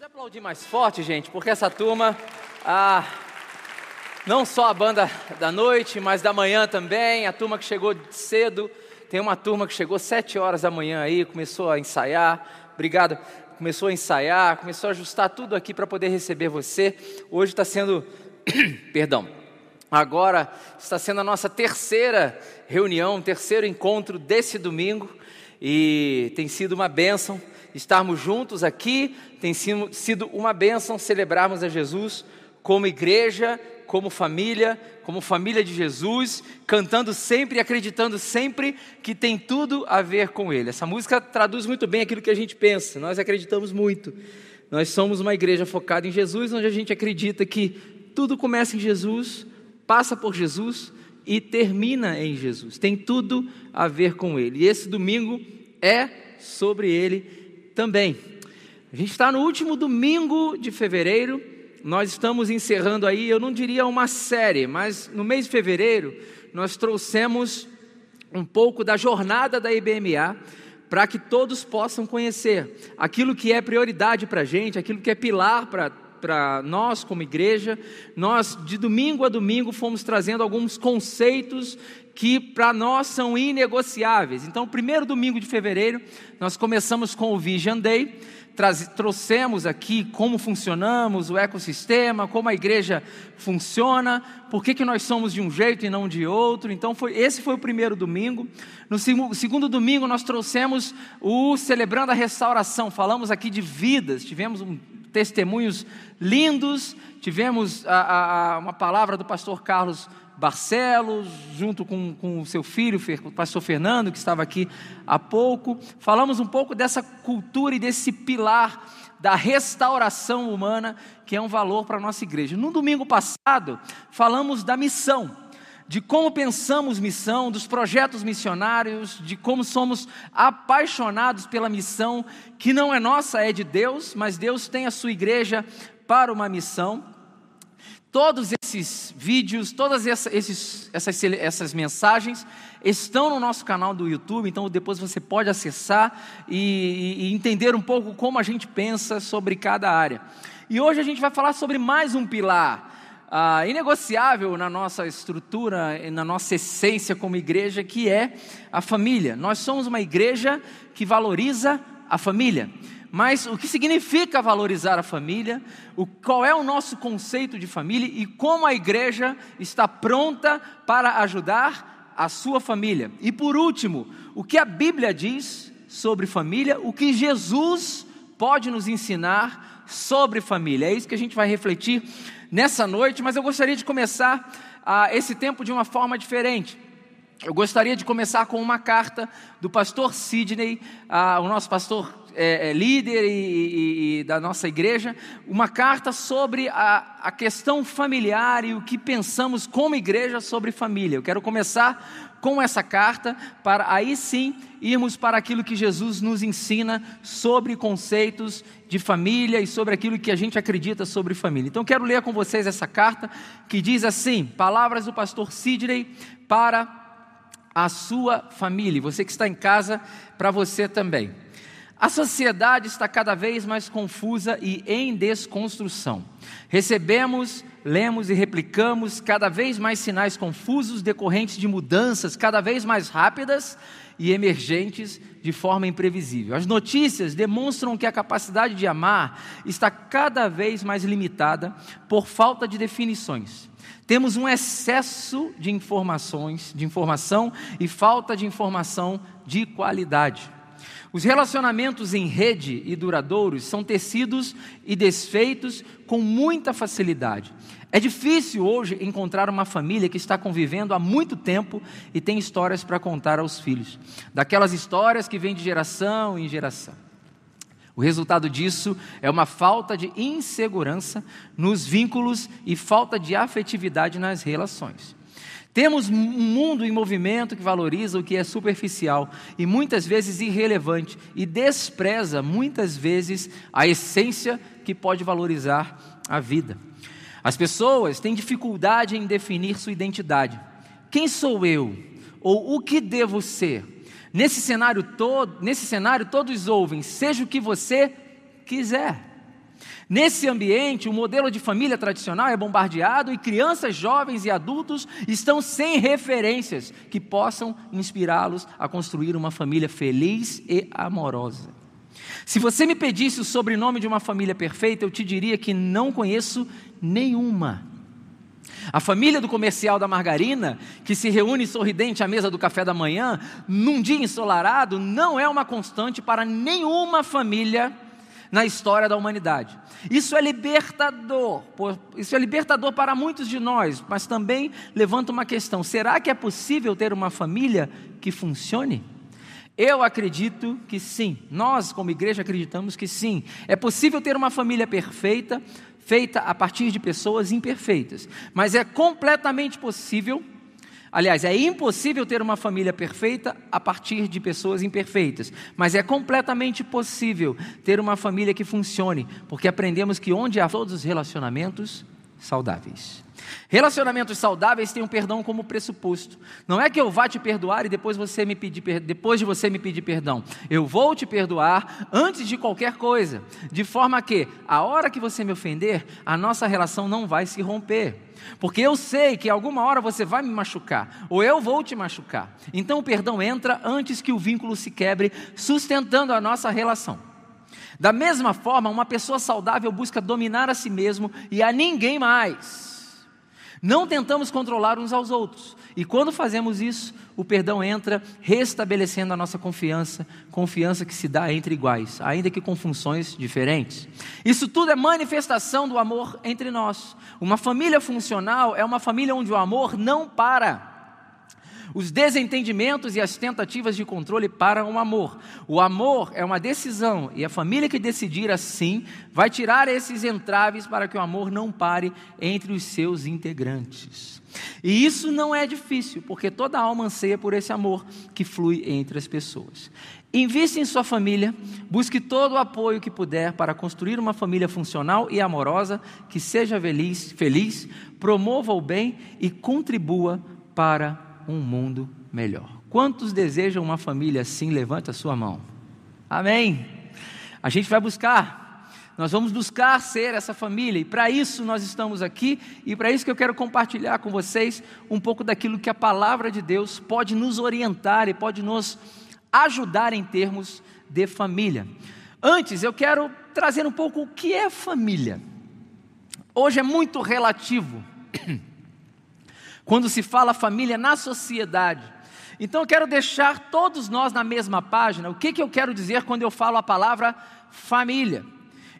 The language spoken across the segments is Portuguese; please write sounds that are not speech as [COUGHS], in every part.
Pode aplaudir mais forte, gente, porque essa turma, ah, não só a banda da noite, mas da manhã também, a turma que chegou cedo, tem uma turma que chegou sete horas da manhã aí, começou a ensaiar, obrigado, começou a ensaiar, começou a ajustar tudo aqui para poder receber você. Hoje está sendo, [COUGHS] perdão, agora está sendo a nossa terceira reunião, terceiro encontro desse domingo, e tem sido uma bênção estarmos juntos aqui, tem sido uma bênção celebrarmos a Jesus como igreja, como família, como família de Jesus, cantando sempre e acreditando sempre que tem tudo a ver com Ele. Essa música traduz muito bem aquilo que a gente pensa, nós acreditamos muito. Nós somos uma igreja focada em Jesus, onde a gente acredita que tudo começa em Jesus, passa por Jesus e termina em Jesus. Tem tudo a ver com Ele. E esse domingo é sobre Ele também. A gente está no último domingo de fevereiro, nós estamos encerrando aí, eu não diria uma série, mas no mês de fevereiro nós trouxemos um pouco da jornada da IBMA para que todos possam conhecer aquilo que é prioridade para a gente, aquilo que é pilar para para nós como igreja, nós de domingo a domingo fomos trazendo alguns conceitos que para nós são inegociáveis. Então, primeiro domingo de fevereiro, nós começamos com o Vision Day, trouxemos aqui como funcionamos, o ecossistema, como a igreja funciona, por que, que nós somos de um jeito e não de outro. Então, foi, esse foi o primeiro domingo. No segundo domingo, nós trouxemos o Celebrando a Restauração, falamos aqui de vidas, tivemos um, testemunhos lindos, tivemos a, a, uma palavra do pastor Carlos Barcelos, junto com, com o seu filho, o pastor Fernando, que estava aqui há pouco. Falamos um pouco dessa cultura e desse pilar da restauração humana, que é um valor para a nossa igreja. No domingo passado, falamos da missão, de como pensamos missão, dos projetos missionários, de como somos apaixonados pela missão, que não é nossa, é de Deus, mas Deus tem a sua igreja para uma missão. Todos esses vídeos, todas essas, essas mensagens estão no nosso canal do YouTube, então depois você pode acessar e, e entender um pouco como a gente pensa sobre cada área. E hoje a gente vai falar sobre mais um pilar ah, inegociável na nossa estrutura, na nossa essência como igreja, que é a família. Nós somos uma igreja que valoriza a família mas o que significa valorizar a família, o, qual é o nosso conceito de família e como a igreja está pronta para ajudar a sua família. E por último, o que a Bíblia diz sobre família, o que Jesus pode nos ensinar sobre família. É isso que a gente vai refletir nessa noite, mas eu gostaria de começar ah, esse tempo de uma forma diferente. Eu gostaria de começar com uma carta do pastor Sidney, ah, o nosso pastor é, é, líder e, e, e, da nossa igreja, uma carta sobre a, a questão familiar e o que pensamos como igreja sobre família. Eu quero começar com essa carta, para aí sim irmos para aquilo que Jesus nos ensina sobre conceitos de família e sobre aquilo que a gente acredita sobre família. Então quero ler com vocês essa carta que diz assim: Palavras do pastor Sidney para a sua família. Você que está em casa, para você também. A sociedade está cada vez mais confusa e em desconstrução. Recebemos, lemos e replicamos cada vez mais sinais confusos decorrentes de mudanças cada vez mais rápidas e emergentes de forma imprevisível. As notícias demonstram que a capacidade de amar está cada vez mais limitada por falta de definições. Temos um excesso de informações, de informação e falta de informação de qualidade. Os relacionamentos em rede e duradouros são tecidos e desfeitos com muita facilidade. É difícil hoje encontrar uma família que está convivendo há muito tempo e tem histórias para contar aos filhos, daquelas histórias que vêm de geração em geração. O resultado disso é uma falta de insegurança nos vínculos e falta de afetividade nas relações. Temos um mundo em movimento que valoriza o que é superficial e muitas vezes irrelevante e despreza muitas vezes a essência que pode valorizar a vida. As pessoas têm dificuldade em definir sua identidade. Quem sou eu? Ou o que devo ser? Nesse cenário todo, nesse cenário todos ouvem, seja o que você quiser. Nesse ambiente, o modelo de família tradicional é bombardeado e crianças, jovens e adultos estão sem referências que possam inspirá-los a construir uma família feliz e amorosa. Se você me pedisse o sobrenome de uma família perfeita, eu te diria que não conheço nenhuma. A família do comercial da margarina, que se reúne sorridente à mesa do café da manhã, num dia ensolarado, não é uma constante para nenhuma família na história da humanidade. Isso é libertador, isso é libertador para muitos de nós, mas também levanta uma questão: será que é possível ter uma família que funcione? Eu acredito que sim, nós como igreja acreditamos que sim. É possível ter uma família perfeita, feita a partir de pessoas imperfeitas, mas é completamente possível Aliás, é impossível ter uma família perfeita a partir de pessoas imperfeitas, mas é completamente possível ter uma família que funcione, porque aprendemos que onde há todos os relacionamentos saudáveis. Relacionamentos saudáveis têm um perdão como pressuposto. Não é que eu vá te perdoar e depois você me pedir depois de você me pedir perdão. Eu vou te perdoar antes de qualquer coisa, de forma que a hora que você me ofender, a nossa relação não vai se romper. Porque eu sei que alguma hora você vai me machucar, ou eu vou te machucar. Então o perdão entra antes que o vínculo se quebre, sustentando a nossa relação. Da mesma forma, uma pessoa saudável busca dominar a si mesmo e a ninguém mais. Não tentamos controlar uns aos outros. E quando fazemos isso, o perdão entra restabelecendo a nossa confiança, confiança que se dá entre iguais, ainda que com funções diferentes. Isso tudo é manifestação do amor entre nós. Uma família funcional é uma família onde o amor não para. Os desentendimentos e as tentativas de controle param o amor. O amor é uma decisão e a família que decidir assim vai tirar esses entraves para que o amor não pare entre os seus integrantes. E isso não é difícil, porque toda alma anseia por esse amor que flui entre as pessoas. Invista em sua família, busque todo o apoio que puder para construir uma família funcional e amorosa que seja feliz, feliz promova o bem e contribua para um mundo melhor. Quantos desejam uma família assim? Levanta a sua mão. Amém. A gente vai buscar. Nós vamos buscar ser essa família e para isso nós estamos aqui e para isso que eu quero compartilhar com vocês um pouco daquilo que a palavra de Deus pode nos orientar e pode nos ajudar em termos de família. Antes, eu quero trazer um pouco o que é família. Hoje é muito relativo. [CLEARS THROAT] quando se fala família na sociedade. Então eu quero deixar todos nós na mesma página. O que, que eu quero dizer quando eu falo a palavra família?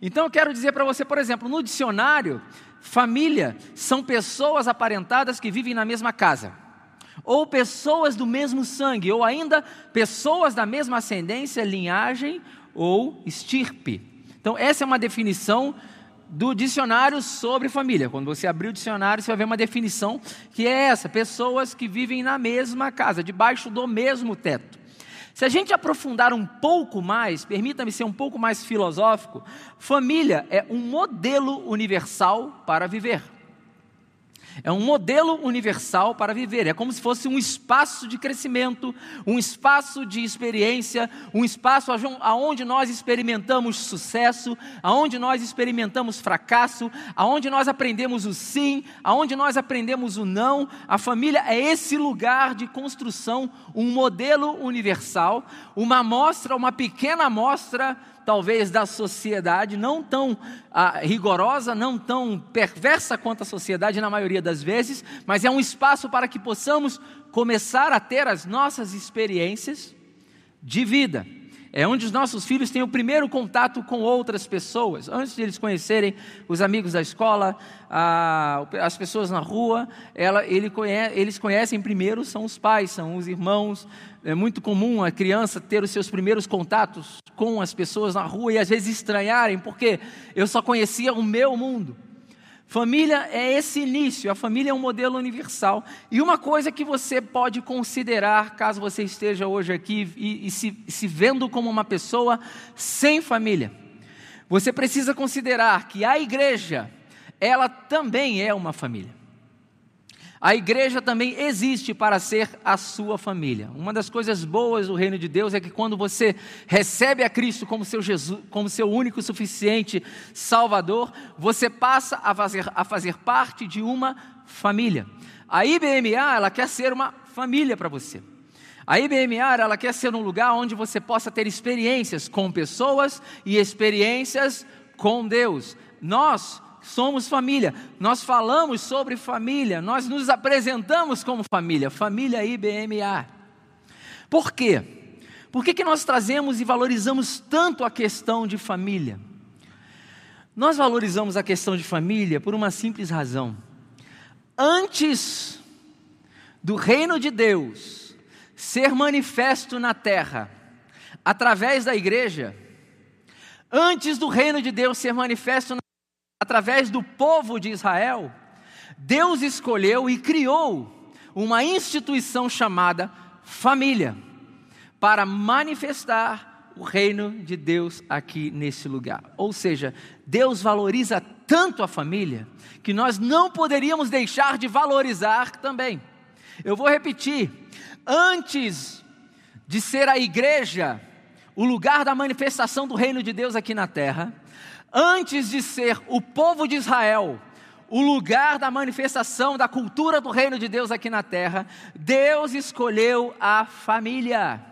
Então eu quero dizer para você, por exemplo, no dicionário, família são pessoas aparentadas que vivem na mesma casa, ou pessoas do mesmo sangue, ou ainda pessoas da mesma ascendência, linhagem ou estirpe. Então, essa é uma definição do dicionário sobre família. Quando você abrir o dicionário, você vai ver uma definição que é essa: pessoas que vivem na mesma casa, debaixo do mesmo teto. Se a gente aprofundar um pouco mais, permita-me ser um pouco mais filosófico, família é um modelo universal para viver. É um modelo universal para viver. É como se fosse um espaço de crescimento, um espaço de experiência, um espaço aonde nós experimentamos sucesso, aonde nós experimentamos fracasso, aonde nós aprendemos o sim, aonde nós aprendemos o não. A família é esse lugar de construção, um modelo universal, uma amostra, uma pequena amostra talvez da sociedade, não tão ah, rigorosa, não tão perversa quanto a sociedade na maioria das vezes, mas é um espaço para que possamos começar a ter as nossas experiências de vida. É onde os nossos filhos têm o primeiro contato com outras pessoas, antes de eles conhecerem os amigos da escola, a, as pessoas na rua, ela, ele conhece, eles conhecem primeiro, são os pais, são os irmãos. É muito comum a criança ter os seus primeiros contatos com as pessoas na rua e às vezes estranharem, porque eu só conhecia o meu mundo. Família é esse início, a família é um modelo universal. E uma coisa que você pode considerar, caso você esteja hoje aqui e, e se, se vendo como uma pessoa sem família, você precisa considerar que a igreja, ela também é uma família. A igreja também existe para ser a sua família. Uma das coisas boas do reino de Deus é que quando você recebe a Cristo como seu, Jesus, como seu único suficiente Salvador, você passa a fazer, a fazer parte de uma família. A IBMA, ela quer ser uma família para você. A IBMA, ela quer ser um lugar onde você possa ter experiências com pessoas e experiências com Deus. Nós somos família, nós falamos sobre família, nós nos apresentamos como família, família IBMA. Por quê? Por que, que nós trazemos e valorizamos tanto a questão de família? Nós valorizamos a questão de família por uma simples razão. Antes do reino de Deus ser manifesto na terra, através da igreja, antes do reino de Deus ser manifesto através do povo de Israel, Deus escolheu e criou uma instituição chamada família, para manifestar o reino de Deus aqui nesse lugar. Ou seja, Deus valoriza tanto a família que nós não poderíamos deixar de valorizar também. Eu vou repetir: antes de ser a igreja o lugar da manifestação do reino de Deus aqui na terra, antes de ser o povo de Israel, o lugar da manifestação da cultura do reino de Deus aqui na terra, Deus escolheu a família.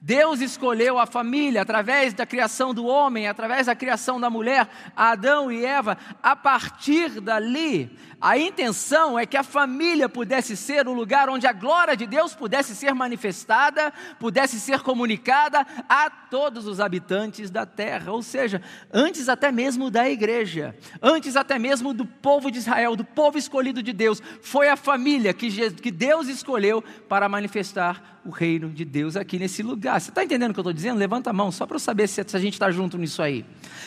Deus escolheu a família através da criação do homem, através da criação da mulher, Adão e Eva. A partir dali, a intenção é que a família pudesse ser o lugar onde a glória de Deus pudesse ser manifestada, pudesse ser comunicada a todos os habitantes da terra, ou seja, antes até mesmo da igreja, antes até mesmo do povo de Israel, do povo escolhido de Deus, foi a família que Deus escolheu para manifestar o reino de Deus aqui nesse lugar. Você está entendendo o que eu estou dizendo? Levanta a mão, só para eu saber se a gente está junto nisso aí.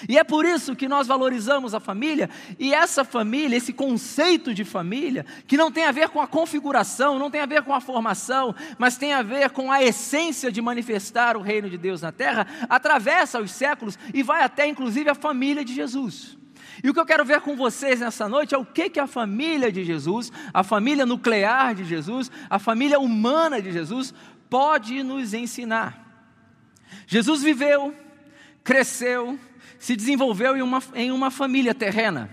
E é por isso que nós valorizamos a família, e essa família, esse conceito, de família que não tem a ver com a configuração, não tem a ver com a formação, mas tem a ver com a essência de manifestar o reino de Deus na terra, atravessa os séculos e vai até inclusive a família de Jesus. E o que eu quero ver com vocês nessa noite é o que, que a família de Jesus, a família nuclear de Jesus, a família humana de Jesus, pode nos ensinar. Jesus viveu, cresceu, se desenvolveu em uma, em uma família terrena.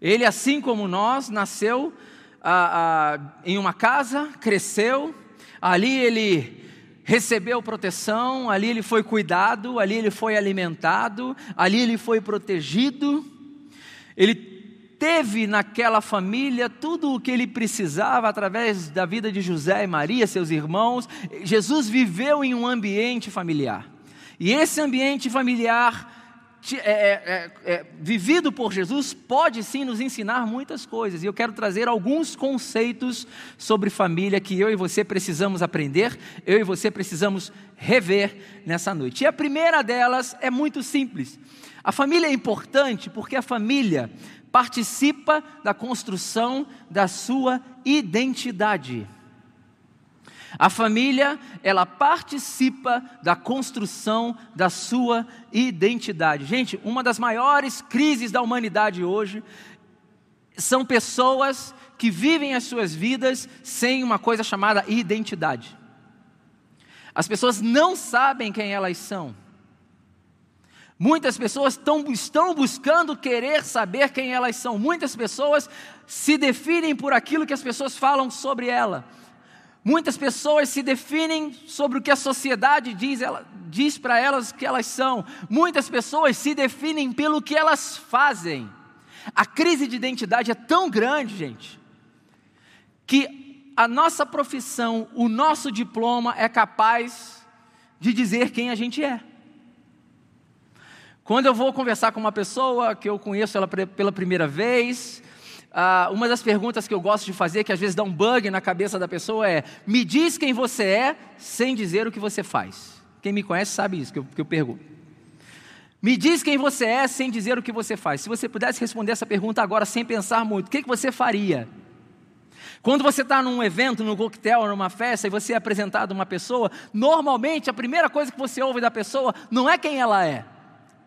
Ele, assim como nós, nasceu ah, ah, em uma casa, cresceu, ali ele recebeu proteção, ali ele foi cuidado, ali ele foi alimentado, ali ele foi protegido. Ele teve naquela família tudo o que ele precisava através da vida de José e Maria, seus irmãos. Jesus viveu em um ambiente familiar. E esse ambiente familiar é, é, é, é, vivido por Jesus pode sim nos ensinar muitas coisas. E eu quero trazer alguns conceitos sobre família que eu e você precisamos aprender, eu e você precisamos rever nessa noite. E a primeira delas é muito simples. A família é importante porque a família participa da construção da sua identidade. A família, ela participa da construção da sua identidade. Gente, uma das maiores crises da humanidade hoje são pessoas que vivem as suas vidas sem uma coisa chamada identidade. As pessoas não sabem quem elas são. Muitas pessoas tão, estão buscando querer saber quem elas são. Muitas pessoas se definem por aquilo que as pessoas falam sobre ela. Muitas pessoas se definem sobre o que a sociedade diz, ela, diz para elas que elas são. Muitas pessoas se definem pelo que elas fazem. A crise de identidade é tão grande, gente, que a nossa profissão, o nosso diploma é capaz de dizer quem a gente é. Quando eu vou conversar com uma pessoa que eu conheço ela pela primeira vez, ah, uma das perguntas que eu gosto de fazer, que às vezes dá um bug na cabeça da pessoa, é: me diz quem você é sem dizer o que você faz. Quem me conhece sabe isso que eu, que eu pergunto. Me diz quem você é sem dizer o que você faz. Se você pudesse responder essa pergunta agora sem pensar muito, o que, que você faria? Quando você está num evento, num coquetel, numa festa e você é apresentado a uma pessoa, normalmente a primeira coisa que você ouve da pessoa não é quem ela é,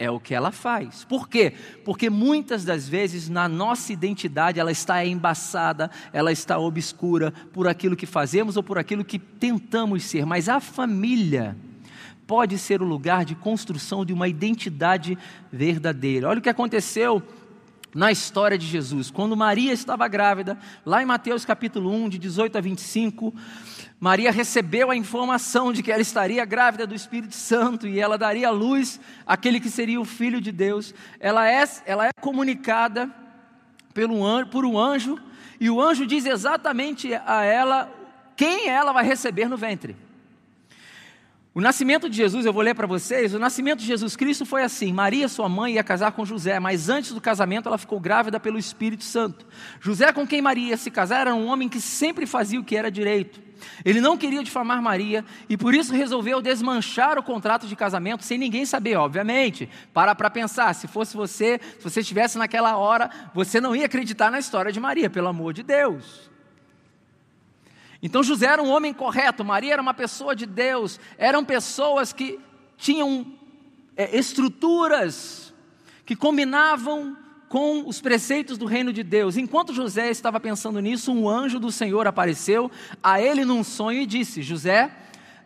é o que ela faz. Por quê? Porque muitas das vezes na nossa identidade ela está embaçada, ela está obscura por aquilo que fazemos ou por aquilo que tentamos ser. Mas a família pode ser o lugar de construção de uma identidade verdadeira. Olha o que aconteceu na história de Jesus. Quando Maria estava grávida, lá em Mateus capítulo 1, de 18 a 25, Maria recebeu a informação de que ela estaria grávida do Espírito Santo e ela daria à luz aquele que seria o Filho de Deus. Ela é, ela é comunicada pelo por um anjo e o anjo diz exatamente a ela quem ela vai receber no ventre. O nascimento de Jesus, eu vou ler para vocês, o nascimento de Jesus Cristo foi assim: Maria, sua mãe, ia casar com José, mas antes do casamento ela ficou grávida pelo Espírito Santo. José, com quem Maria ia se casar, era um homem que sempre fazia o que era direito. Ele não queria difamar Maria e por isso resolveu desmanchar o contrato de casamento sem ninguém saber, obviamente. Para para pensar, se fosse você, se você estivesse naquela hora, você não ia acreditar na história de Maria, pelo amor de Deus. Então José era um homem correto, Maria era uma pessoa de Deus, eram pessoas que tinham é, estruturas que combinavam com os preceitos do reino de Deus. Enquanto José estava pensando nisso, um anjo do Senhor apareceu a ele num sonho e disse: José,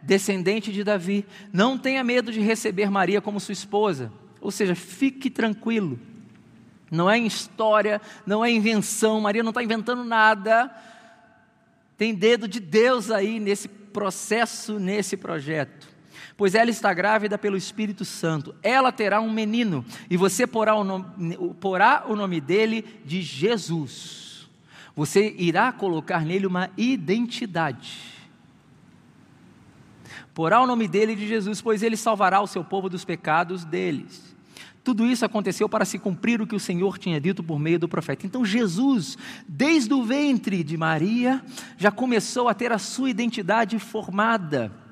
descendente de Davi, não tenha medo de receber Maria como sua esposa. Ou seja, fique tranquilo. Não é história, não é invenção, Maria não está inventando nada tem dedo de Deus aí nesse processo, nesse projeto. Pois ela está grávida pelo Espírito Santo. Ela terá um menino e você porá o nome, porá o nome dele de Jesus. Você irá colocar nele uma identidade. Porá o nome dele de Jesus, pois ele salvará o seu povo dos pecados deles. Tudo isso aconteceu para se cumprir o que o Senhor tinha dito por meio do profeta. Então Jesus, desde o ventre de Maria, já começou a ter a sua identidade formada.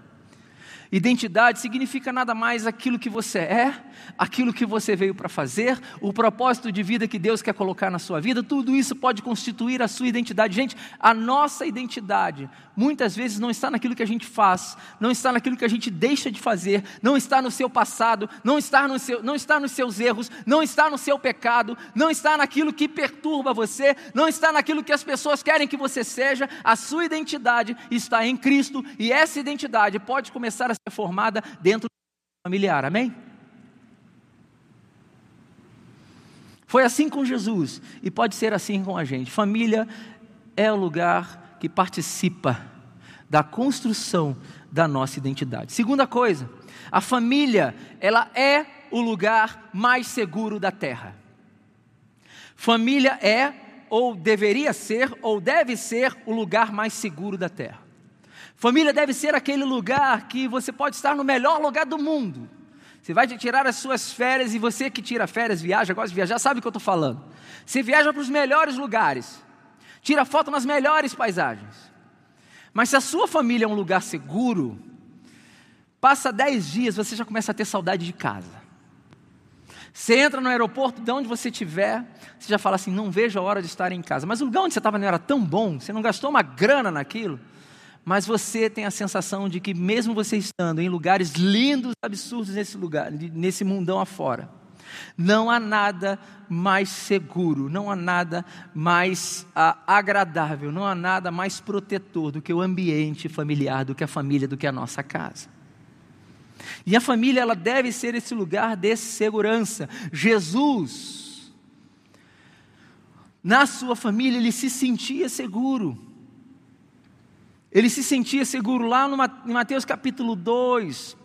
Identidade significa nada mais aquilo que você é, aquilo que você veio para fazer, o propósito de vida que Deus quer colocar na sua vida, tudo isso pode constituir a sua identidade. Gente, a nossa identidade muitas vezes não está naquilo que a gente faz, não está naquilo que a gente deixa de fazer, não está no seu passado, não está, no seu, não está nos seus erros, não está no seu pecado, não está naquilo que perturba você, não está naquilo que as pessoas querem que você seja. A sua identidade está em Cristo e essa identidade pode começar a formada dentro do familiar, amém? Foi assim com Jesus e pode ser assim com a gente. Família é o lugar que participa da construção da nossa identidade. Segunda coisa, a família, ela é o lugar mais seguro da terra. Família é ou deveria ser ou deve ser o lugar mais seguro da terra. Família deve ser aquele lugar que você pode estar no melhor lugar do mundo. Você vai tirar as suas férias e você que tira férias, viaja, gosta de viajar, sabe o que eu estou falando. Você viaja para os melhores lugares, tira foto nas melhores paisagens. Mas se a sua família é um lugar seguro, passa dez dias, você já começa a ter saudade de casa. Você entra no aeroporto, de onde você estiver, você já fala assim: não vejo a hora de estar em casa. Mas o lugar onde você estava não era tão bom, você não gastou uma grana naquilo mas você tem a sensação de que, mesmo você estando em lugares lindos, absurdos nesse lugar, nesse mundão afora, não há nada mais seguro, não há nada mais ah, agradável, não há nada mais protetor do que o ambiente familiar, do que a família, do que a nossa casa. E a família, ela deve ser esse lugar de segurança. Jesus, na sua família, ele se sentia seguro. Ele se sentia seguro lá no, em Mateus capítulo 2.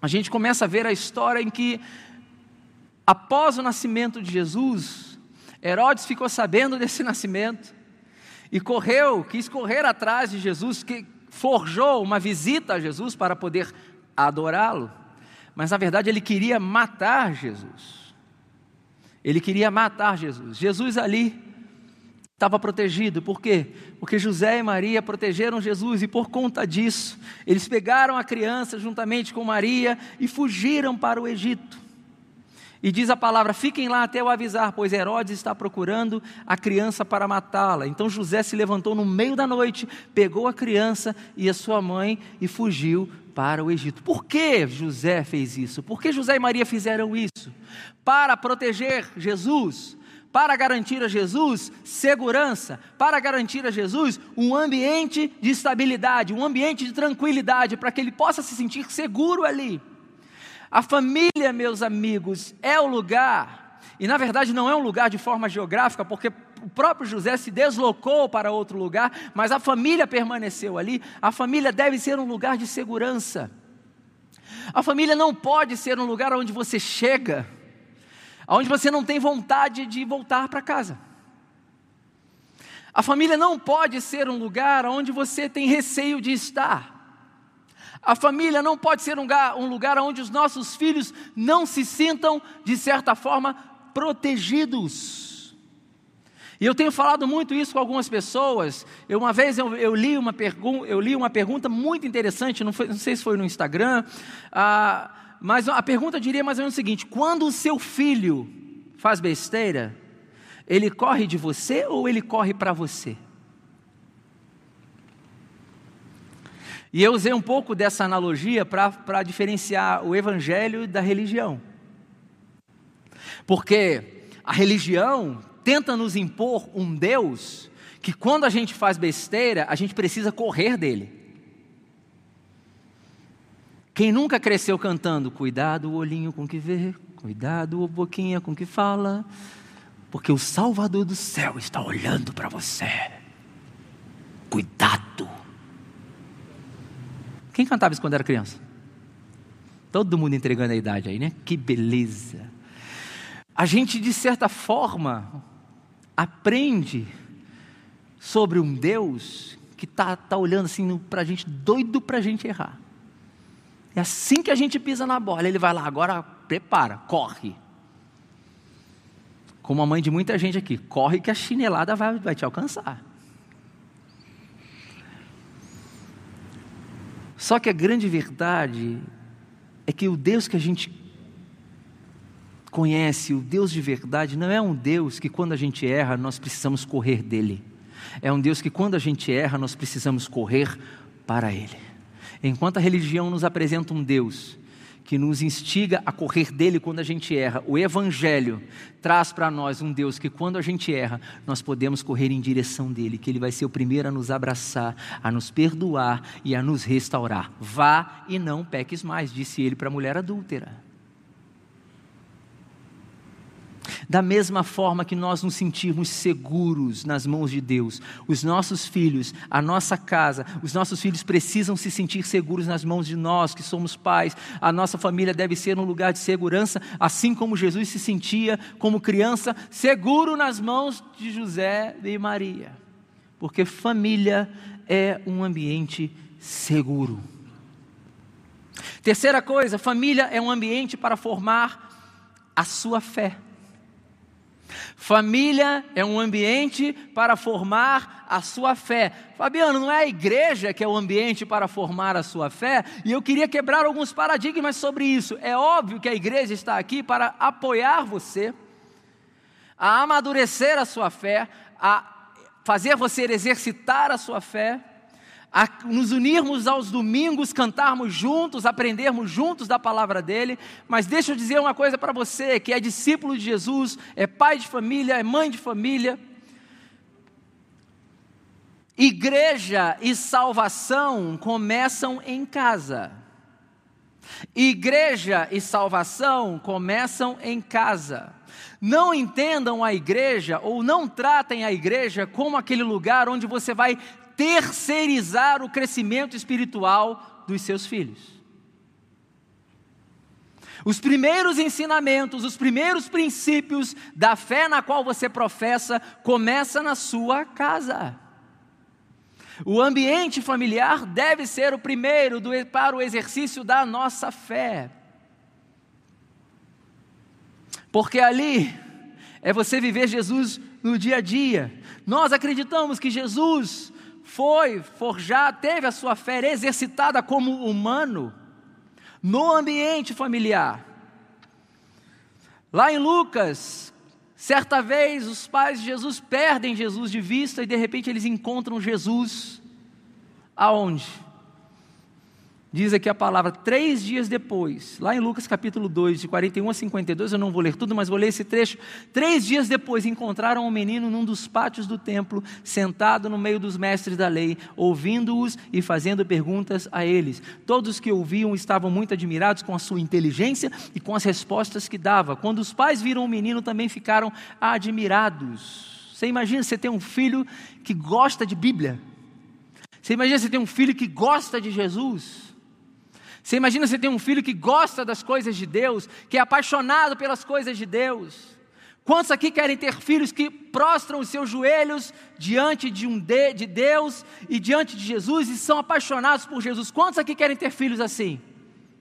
A gente começa a ver a história em que, após o nascimento de Jesus, Herodes ficou sabendo [LAUGHS] desse nascimento e correu, quis correr atrás de Jesus, que forjou uma visita a Jesus para poder adorá-lo. Mas na verdade ele queria matar Jesus. Ele queria matar Jesus. Jesus ali estava protegido. Por quê? Porque José e Maria protegeram Jesus e por conta disso, eles pegaram a criança juntamente com Maria e fugiram para o Egito. E diz a palavra: fiquem lá até eu avisar, pois Herodes está procurando a criança para matá-la. Então José se levantou no meio da noite, pegou a criança e a sua mãe e fugiu para o Egito. Por que José fez isso? Por que José e Maria fizeram isso? para proteger Jesus, para garantir a Jesus segurança, para garantir a Jesus um ambiente de estabilidade, um ambiente de tranquilidade, para que ele possa se sentir seguro ali. A família, meus amigos, é o lugar, e na verdade não é um lugar de forma geográfica, porque o próprio José se deslocou para outro lugar, mas a família permaneceu ali. A família deve ser um lugar de segurança. A família não pode ser um lugar onde você chega, onde você não tem vontade de voltar para casa. A família não pode ser um lugar onde você tem receio de estar. A família não pode ser um lugar, um lugar onde os nossos filhos não se sintam, de certa forma, protegidos. E eu tenho falado muito isso com algumas pessoas. Eu, uma vez eu, eu, li uma eu li uma pergunta muito interessante, não, foi, não sei se foi no Instagram, ah, mas a pergunta diria mais ou menos o seguinte: quando o seu filho faz besteira, ele corre de você ou ele corre para você? E eu usei um pouco dessa analogia para diferenciar o evangelho da religião. Porque a religião tenta nos impor um Deus que quando a gente faz besteira, a gente precisa correr dele. Quem nunca cresceu cantando, cuidado o olhinho com que vê, cuidado a boquinha com que fala, porque o Salvador do céu está olhando para você. Cuidado. Quem cantava isso quando era criança? Todo mundo entregando a idade aí, né? Que beleza. A gente, de certa forma, aprende sobre um Deus que está tá olhando assim para a gente, doido para a gente errar. É assim que a gente pisa na bola, ele vai lá, agora prepara, corre. Como a mãe de muita gente aqui, corre que a chinelada vai, vai te alcançar. Só que a grande verdade é que o Deus que a gente conhece, o Deus de verdade, não é um Deus que quando a gente erra nós precisamos correr dele. É um Deus que quando a gente erra nós precisamos correr para ele. Enquanto a religião nos apresenta um Deus que nos instiga a correr dele quando a gente erra, o Evangelho traz para nós um Deus que quando a gente erra, nós podemos correr em direção dele, que ele vai ser o primeiro a nos abraçar, a nos perdoar e a nos restaurar. Vá e não peques mais, disse ele para a mulher adúltera. Da mesma forma que nós nos sentirmos seguros nas mãos de Deus, os nossos filhos, a nossa casa, os nossos filhos precisam se sentir seguros nas mãos de nós que somos pais. A nossa família deve ser um lugar de segurança, assim como Jesus se sentia como criança seguro nas mãos de José e Maria. Porque família é um ambiente seguro. Terceira coisa, família é um ambiente para formar a sua fé. Família é um ambiente para formar a sua fé. Fabiano, não é a igreja que é o ambiente para formar a sua fé? E eu queria quebrar alguns paradigmas sobre isso. É óbvio que a igreja está aqui para apoiar você, a amadurecer a sua fé, a fazer você exercitar a sua fé a nos unirmos aos domingos, cantarmos juntos, aprendermos juntos da palavra dele. Mas deixa eu dizer uma coisa para você que é discípulo de Jesus, é pai de família, é mãe de família. Igreja e salvação começam em casa. Igreja e salvação começam em casa. Não entendam a igreja ou não tratem a igreja como aquele lugar onde você vai terceirizar o crescimento espiritual dos seus filhos. Os primeiros ensinamentos, os primeiros princípios da fé na qual você professa, começa na sua casa. O ambiente familiar deve ser o primeiro do, para o exercício da nossa fé. Porque ali é você viver Jesus no dia a dia. Nós acreditamos que Jesus foi forjado, teve a sua fé exercitada como humano no ambiente familiar. Lá em Lucas, certa vez os pais de Jesus perdem Jesus de vista e de repente eles encontram Jesus aonde? Diz aqui a palavra, três dias depois, lá em Lucas capítulo 2, de 41 a 52, eu não vou ler tudo, mas vou ler esse trecho. Três dias depois encontraram um menino num dos pátios do templo, sentado no meio dos mestres da lei, ouvindo-os e fazendo perguntas a eles. Todos que ouviam estavam muito admirados com a sua inteligência e com as respostas que dava. Quando os pais viram o menino, também ficaram admirados. Você imagina você ter um filho que gosta de Bíblia? Você imagina você ter um filho que gosta de Jesus? Você imagina você ter um filho que gosta das coisas de Deus, que é apaixonado pelas coisas de Deus. Quantos aqui querem ter filhos que prostram os seus joelhos diante de um de, de Deus e diante de Jesus e são apaixonados por Jesus? Quantos aqui querem ter filhos assim?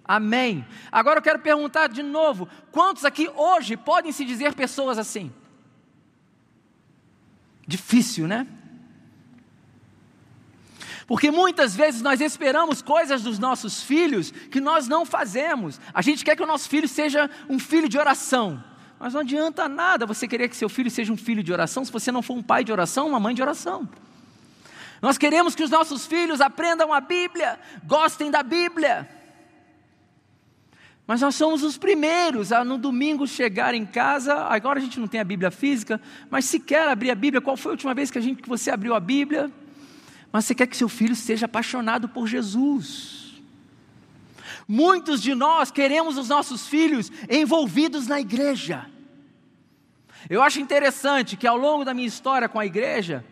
Amém. Agora eu quero perguntar de novo: quantos aqui hoje podem se dizer pessoas assim? Difícil, né? Porque muitas vezes nós esperamos coisas dos nossos filhos que nós não fazemos. A gente quer que o nosso filho seja um filho de oração. Mas não adianta nada você querer que seu filho seja um filho de oração se você não for um pai de oração, uma mãe de oração. Nós queremos que os nossos filhos aprendam a Bíblia, gostem da Bíblia. Mas nós somos os primeiros a no domingo chegar em casa. Agora a gente não tem a Bíblia física, mas se quer abrir a Bíblia, qual foi a última vez que, a gente, que você abriu a Bíblia? Mas você quer que seu filho seja apaixonado por Jesus. Muitos de nós queremos os nossos filhos envolvidos na igreja. Eu acho interessante que ao longo da minha história com a igreja,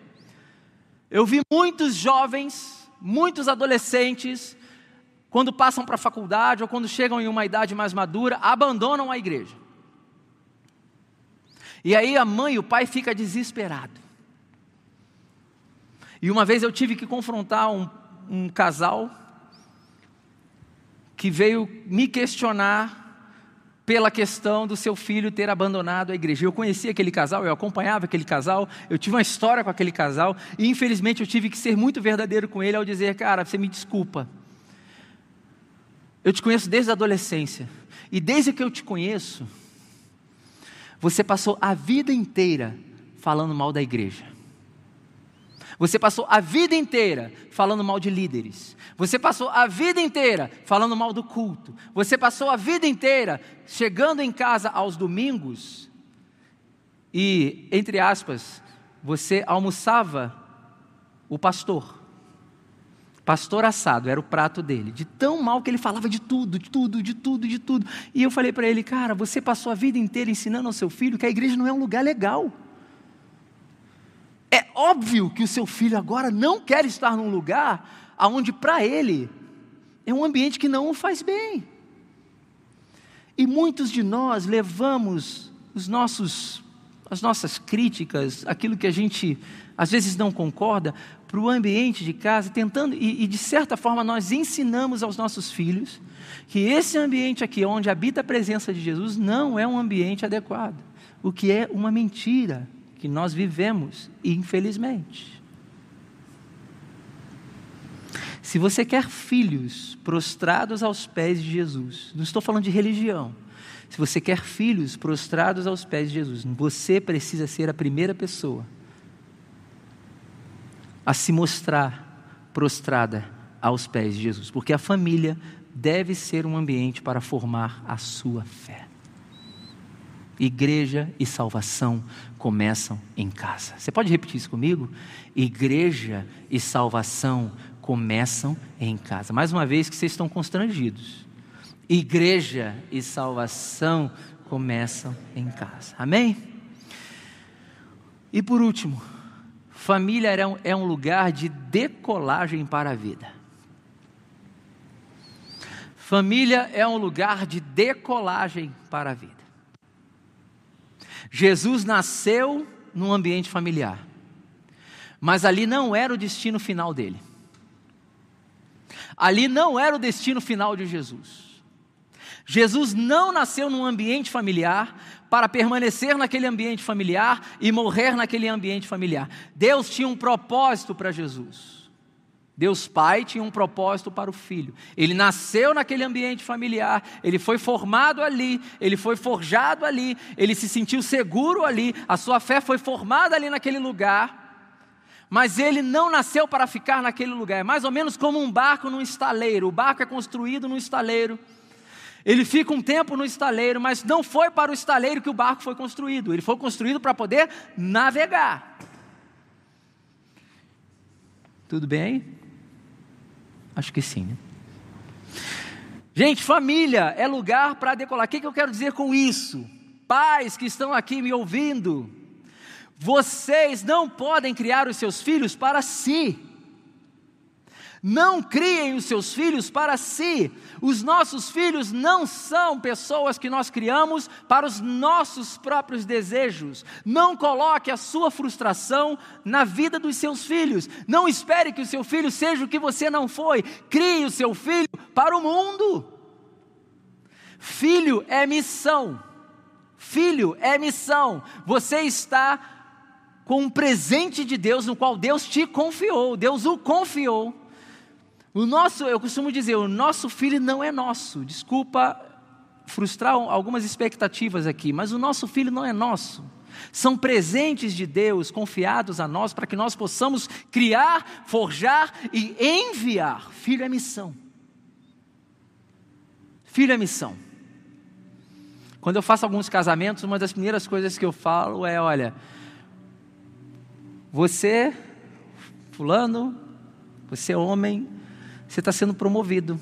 eu vi muitos jovens, muitos adolescentes, quando passam para a faculdade ou quando chegam em uma idade mais madura, abandonam a igreja. E aí a mãe e o pai ficam desesperados. E uma vez eu tive que confrontar um, um casal que veio me questionar pela questão do seu filho ter abandonado a igreja. Eu conhecia aquele casal, eu acompanhava aquele casal, eu tive uma história com aquele casal, e infelizmente eu tive que ser muito verdadeiro com ele ao dizer: Cara, você me desculpa. Eu te conheço desde a adolescência, e desde que eu te conheço, você passou a vida inteira falando mal da igreja. Você passou a vida inteira falando mal de líderes. Você passou a vida inteira falando mal do culto. Você passou a vida inteira chegando em casa aos domingos e, entre aspas, você almoçava o pastor. Pastor assado era o prato dele, de tão mal que ele falava de tudo, de tudo, de tudo, de tudo. E eu falei para ele, cara, você passou a vida inteira ensinando ao seu filho que a igreja não é um lugar legal. Óbvio que o seu filho agora não quer estar num lugar onde para ele é um ambiente que não o faz bem. E muitos de nós levamos os nossos, as nossas críticas, aquilo que a gente às vezes não concorda, para o ambiente de casa, tentando, e, e de certa forma nós ensinamos aos nossos filhos que esse ambiente aqui, onde habita a presença de Jesus, não é um ambiente adequado, o que é uma mentira que nós vivemos, infelizmente. Se você quer filhos prostrados aos pés de Jesus, não estou falando de religião. Se você quer filhos prostrados aos pés de Jesus, você precisa ser a primeira pessoa a se mostrar prostrada aos pés de Jesus, porque a família deve ser um ambiente para formar a sua fé. Igreja e salvação começam em casa. Você pode repetir isso comigo? Igreja e salvação começam em casa. Mais uma vez que vocês estão constrangidos. Igreja e salvação começam em casa. Amém? E por último, família é um lugar de decolagem para a vida. Família é um lugar de decolagem para a vida. Jesus nasceu num ambiente familiar, mas ali não era o destino final dele. Ali não era o destino final de Jesus. Jesus não nasceu num ambiente familiar para permanecer naquele ambiente familiar e morrer naquele ambiente familiar. Deus tinha um propósito para Jesus. Deus Pai tinha um propósito para o filho. Ele nasceu naquele ambiente familiar, ele foi formado ali, ele foi forjado ali, ele se sentiu seguro ali, a sua fé foi formada ali naquele lugar. Mas ele não nasceu para ficar naquele lugar. É mais ou menos como um barco num estaleiro. O barco é construído num estaleiro. Ele fica um tempo no estaleiro, mas não foi para o estaleiro que o barco foi construído. Ele foi construído para poder navegar. Tudo bem? Acho que sim, né? Gente, família é lugar para decolar. O que, que eu quero dizer com isso? Pais que estão aqui me ouvindo, vocês não podem criar os seus filhos para si. Não criem os seus filhos para si. Os nossos filhos não são pessoas que nós criamos para os nossos próprios desejos. Não coloque a sua frustração na vida dos seus filhos. Não espere que o seu filho seja o que você não foi. Crie o seu filho para o mundo. Filho é missão. Filho é missão. Você está com um presente de Deus no qual Deus te confiou, Deus o confiou. O nosso, eu costumo dizer, o nosso filho não é nosso. Desculpa frustrar algumas expectativas aqui, mas o nosso filho não é nosso. São presentes de Deus confiados a nós para que nós possamos criar, forjar e enviar. Filho é missão. Filho é missão. Quando eu faço alguns casamentos, uma das primeiras coisas que eu falo é: olha, você, fulano, você é homem, você está sendo promovido.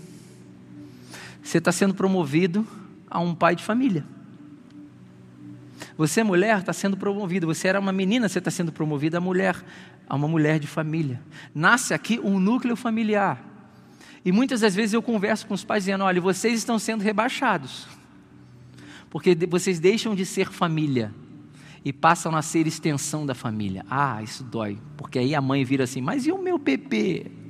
Você está sendo promovido a um pai de família. Você, mulher, está sendo promovida. Você era uma menina, você está sendo promovida a mulher, a uma mulher de família. Nasce aqui um núcleo familiar. E muitas das vezes eu converso com os pais dizendo: olha, vocês estão sendo rebaixados, porque vocês deixam de ser família e passam a ser extensão da família. Ah, isso dói, porque aí a mãe vira assim: mas e o meu bebê?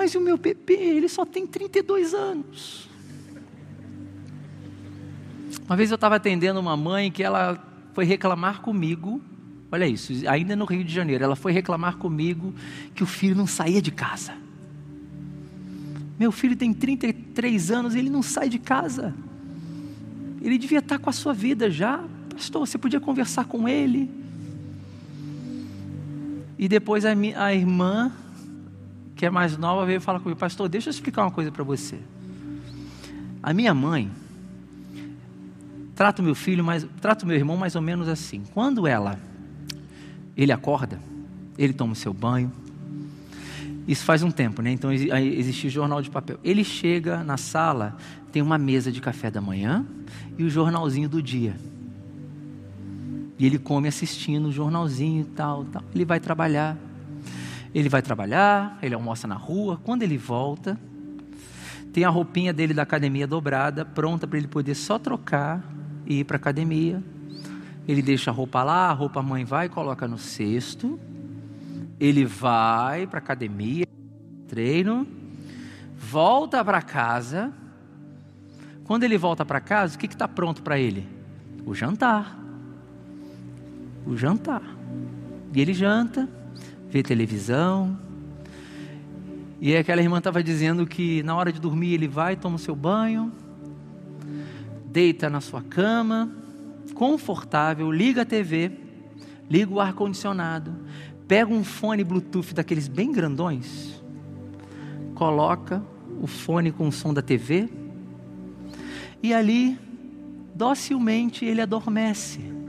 Mas o meu bebê, ele só tem 32 anos. Uma vez eu estava atendendo uma mãe que ela foi reclamar comigo, olha isso, ainda no Rio de Janeiro, ela foi reclamar comigo que o filho não saía de casa. Meu filho tem 33 anos, ele não sai de casa. Ele devia estar com a sua vida já. Pastor, você podia conversar com ele. E depois a, minha, a irmã que é mais nova, veio falar comigo, pastor, deixa eu explicar uma coisa para você. A minha mãe trata o meu filho, mais, trata o meu irmão mais ou menos assim. Quando ela, ele acorda, ele toma o seu banho. Isso faz um tempo, né? Então existe o jornal de papel. Ele chega na sala, tem uma mesa de café da manhã e o jornalzinho do dia. E ele come assistindo o jornalzinho e tal, tal. Ele vai trabalhar. Ele vai trabalhar, ele almoça na rua. Quando ele volta, tem a roupinha dele da academia dobrada, pronta para ele poder só trocar e ir para a academia. Ele deixa a roupa lá, a roupa a mãe vai e coloca no cesto. Ele vai para a academia, treino, volta para casa. Quando ele volta para casa, o que está pronto para ele? O jantar. O jantar. E ele janta vê televisão. E aquela irmã estava dizendo que na hora de dormir ele vai, toma o seu banho, deita na sua cama, confortável, liga a TV, liga o ar-condicionado, pega um fone Bluetooth daqueles bem grandões, coloca o fone com o som da TV, e ali, docilmente, ele adormece.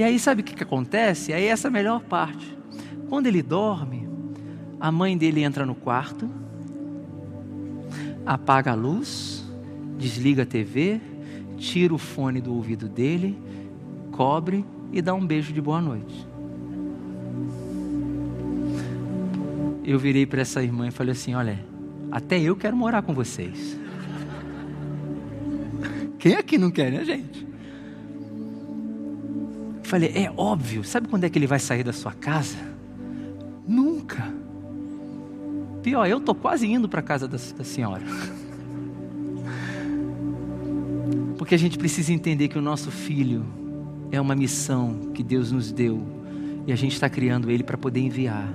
E aí sabe o que, que acontece? Aí essa é a melhor parte. Quando ele dorme, a mãe dele entra no quarto, apaga a luz, desliga a TV, tira o fone do ouvido dele, cobre e dá um beijo de boa noite. Eu virei para essa irmã e falei assim: Olha, até eu quero morar com vocês. Quem aqui não quer, né, gente? Falei, é óbvio, sabe quando é que ele vai sair da sua casa? Nunca. Pior, eu estou quase indo para a casa da, da senhora. Porque a gente precisa entender que o nosso filho é uma missão que Deus nos deu e a gente está criando ele para poder enviar.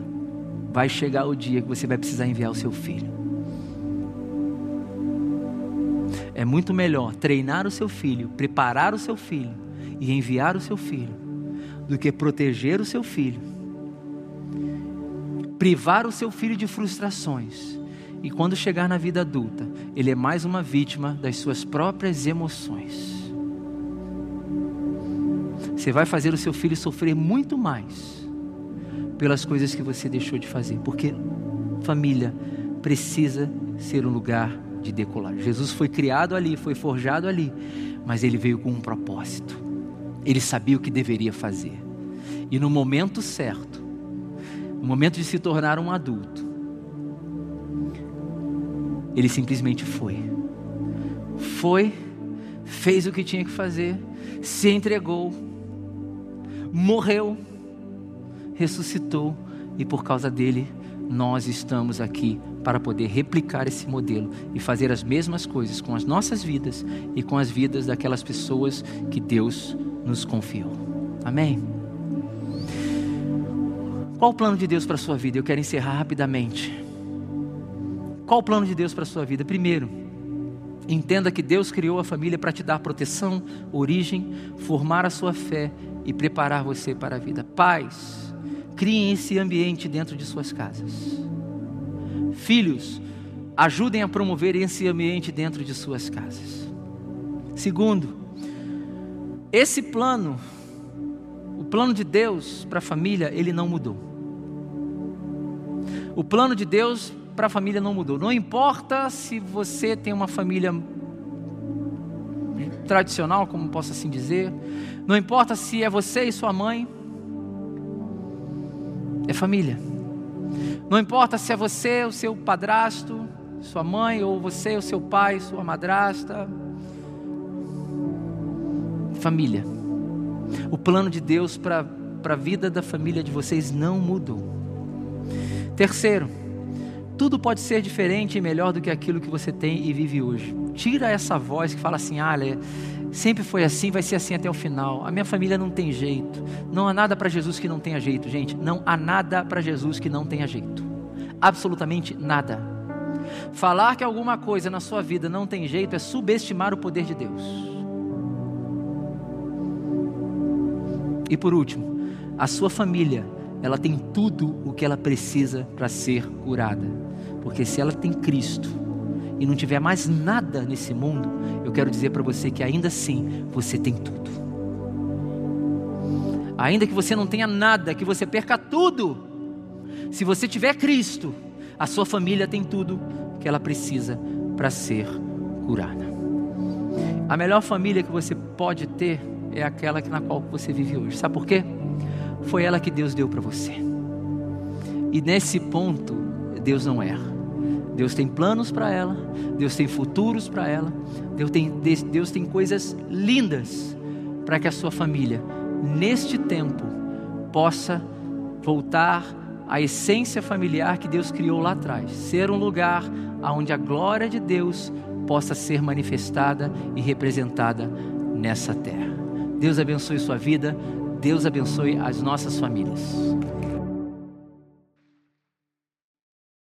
Vai chegar o dia que você vai precisar enviar o seu filho. É muito melhor treinar o seu filho, preparar o seu filho e enviar o seu filho do que proteger o seu filho, privar o seu filho de frustrações, e quando chegar na vida adulta, ele é mais uma vítima das suas próprias emoções. Você vai fazer o seu filho sofrer muito mais pelas coisas que você deixou de fazer, porque família precisa ser um lugar de decolar. Jesus foi criado ali, foi forjado ali, mas ele veio com um propósito. Ele sabia o que deveria fazer. E no momento certo, no momento de se tornar um adulto, ele simplesmente foi. Foi, fez o que tinha que fazer, se entregou, morreu, ressuscitou e por causa dele nós estamos aqui para poder replicar esse modelo e fazer as mesmas coisas com as nossas vidas e com as vidas daquelas pessoas que Deus nos confiou. Amém? Qual o plano de Deus para a sua vida? Eu quero encerrar rapidamente. Qual o plano de Deus para a sua vida? Primeiro, entenda que Deus criou a família para te dar proteção, origem, formar a sua fé e preparar você para a vida. Pais, criem esse ambiente dentro de suas casas. Filhos, ajudem a promover esse ambiente dentro de suas casas. Segundo, esse plano, o plano de Deus para a família, ele não mudou. O plano de Deus para a família não mudou. Não importa se você tem uma família tradicional, como posso assim dizer, não importa se é você e sua mãe, é família. Não importa se é você, o seu padrasto, sua mãe, ou você, o seu pai, sua madrasta. Família. O plano de Deus para a vida da família de vocês não mudou. Terceiro, tudo pode ser diferente e melhor do que aquilo que você tem e vive hoje. Tira essa voz que fala assim: ah, sempre foi assim, vai ser assim até o final. A minha família não tem jeito. Não há nada para Jesus que não tenha jeito, gente. Não há nada para Jesus que não tenha jeito. Absolutamente nada. Falar que alguma coisa na sua vida não tem jeito é subestimar o poder de Deus. E por último, a sua família, ela tem tudo o que ela precisa para ser curada. Porque se ela tem Cristo e não tiver mais nada nesse mundo, eu quero dizer para você que ainda assim você tem tudo. Ainda que você não tenha nada, que você perca tudo, se você tiver Cristo, a sua família tem tudo que ela precisa para ser curada. A melhor família que você pode ter é aquela na qual você vive hoje. Sabe por quê? Foi ela que Deus deu para você. E nesse ponto, Deus não erra. Deus tem planos para ela, Deus tem futuros para ela, Deus tem, Deus tem coisas lindas para que a sua família, neste tempo, possa voltar à essência familiar que Deus criou lá atrás ser um lugar onde a glória de Deus possa ser manifestada e representada nessa terra. Deus abençoe sua vida, Deus abençoe as nossas famílias.